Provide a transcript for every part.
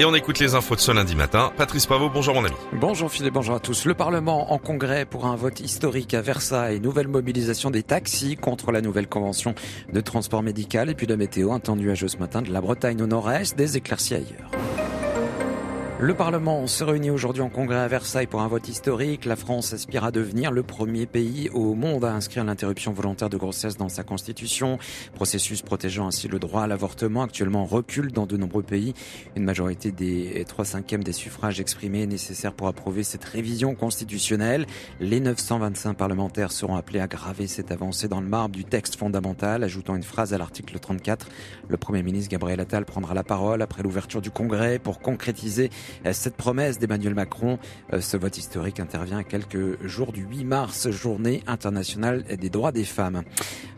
Et on écoute les infos de ce lundi matin. Patrice Pavot, bonjour mon ami. Bonjour Philippe, bonjour à tous. Le Parlement en congrès pour un vote historique à Versailles. Nouvelle mobilisation des taxis contre la nouvelle convention de transport médical. Et puis la météo, un temps nuageux ce matin de la Bretagne au nord-est, des éclaircies ailleurs. Le Parlement se réunit aujourd'hui en congrès à Versailles pour un vote historique. La France aspire à devenir le premier pays au monde à inscrire l'interruption volontaire de grossesse dans sa constitution. Processus protégeant ainsi le droit à l'avortement actuellement recule dans de nombreux pays. Une majorité des 3 cinquièmes des suffrages exprimés est nécessaire pour approuver cette révision constitutionnelle. Les 925 parlementaires seront appelés à graver cette avancée dans le marbre du texte fondamental, ajoutant une phrase à l'article 34. Le Premier ministre Gabriel Attal prendra la parole après l'ouverture du congrès pour concrétiser cette promesse d'Emmanuel Macron. Euh, ce vote historique intervient à quelques jours du 8 mars, journée internationale des droits des femmes.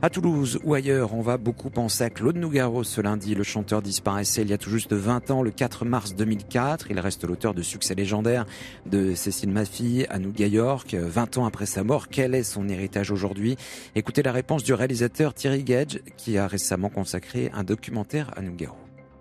À Toulouse ou ailleurs, on va beaucoup penser à Claude Nougaro ce lundi. Le chanteur disparaissait il y a tout juste 20 ans, le 4 mars 2004. Il reste l'auteur de succès légendaires de Cécile Maffie à New York. 20 ans après sa mort, quel est son héritage aujourd'hui? Écoutez la réponse du réalisateur Thierry Gage qui a récemment consacré un documentaire à Nougaro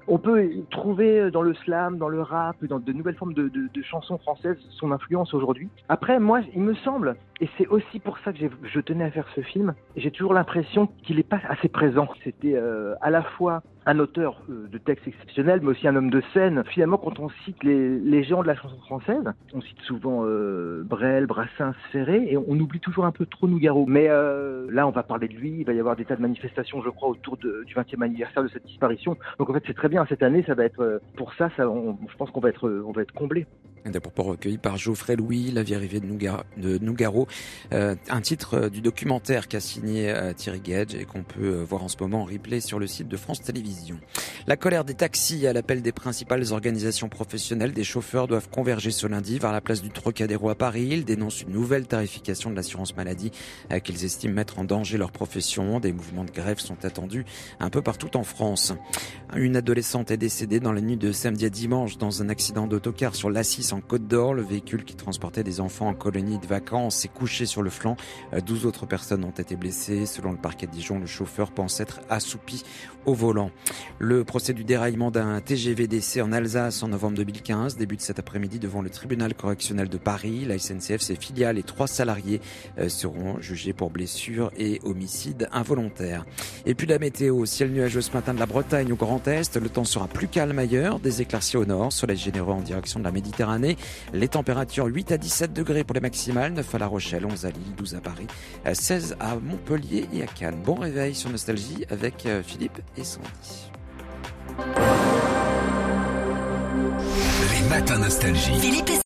on peut trouver dans le slam, dans le rap, dans de nouvelles formes de chansons françaises son influence aujourd'hui. Après, moi, il me semble, et c'est aussi pour ça que je tenais à faire ce film, j'ai toujours l'impression qu'il n'est pas assez présent. C'était euh, à la fois un auteur euh, de textes exceptionnels, mais aussi un homme de scène. Finalement, quand on cite les, les géants de la chanson française, on cite souvent euh, Brel, Brassens, Ferré, et on oublie toujours un peu trop Nougaro. Mais euh, là, on va parler de lui, il va y avoir des tas de manifestations, je crois, autour du 20e anniversaire de cette disparition. Donc en fait, c'est très bien. Cette année, ça va être, pour ça, ça je pense qu'on va être, on va être comblé. Des propos recueillis par Geoffrey Louis, La vie arrivée de, de Nougaro, euh, un titre du documentaire qu'a signé Thierry Gage et qu'on peut voir en ce moment en replay sur le site de France Télévisions. La colère des taxis à l'appel des principales organisations professionnelles des chauffeurs doivent converger ce lundi vers la place du Trocadéro à Paris. Ils dénoncent une nouvelle tarification de l'assurance maladie euh, qu'ils estiment mettre en danger leur profession. Des mouvements de grève sont attendus un peu partout en France. Une adolescente est décédée dans la nuit de samedi à dimanche dans un accident d'autocar sur l'Assis en Côte d'Or. Le véhicule qui transportait des enfants en colonie de vacances s'est couché sur le flanc. 12 autres personnes ont été blessées. Selon le parquet de Dijon, le chauffeur pense être assoupi au volant. Le procès du déraillement d'un TGV DC en Alsace en novembre 2015 débute cet après-midi devant le tribunal correctionnel de Paris. La SNCF, ses filiales et trois salariés euh, seront jugés pour blessures et homicide involontaire. Et puis la météo, ciel nuageux ce matin de la Bretagne au Grand Est. Le temps sera plus calme ailleurs, des éclaircies au nord, soleil généreux en direction de la Méditerranée. Les températures 8 à 17 degrés pour les maximales, 9 à La Rochelle, 11 à Lille, 12 à Paris, 16 à Montpellier et à Cannes. Bon réveil sur Nostalgie avec euh, Philippe et Sandy. Les matins nostalgie.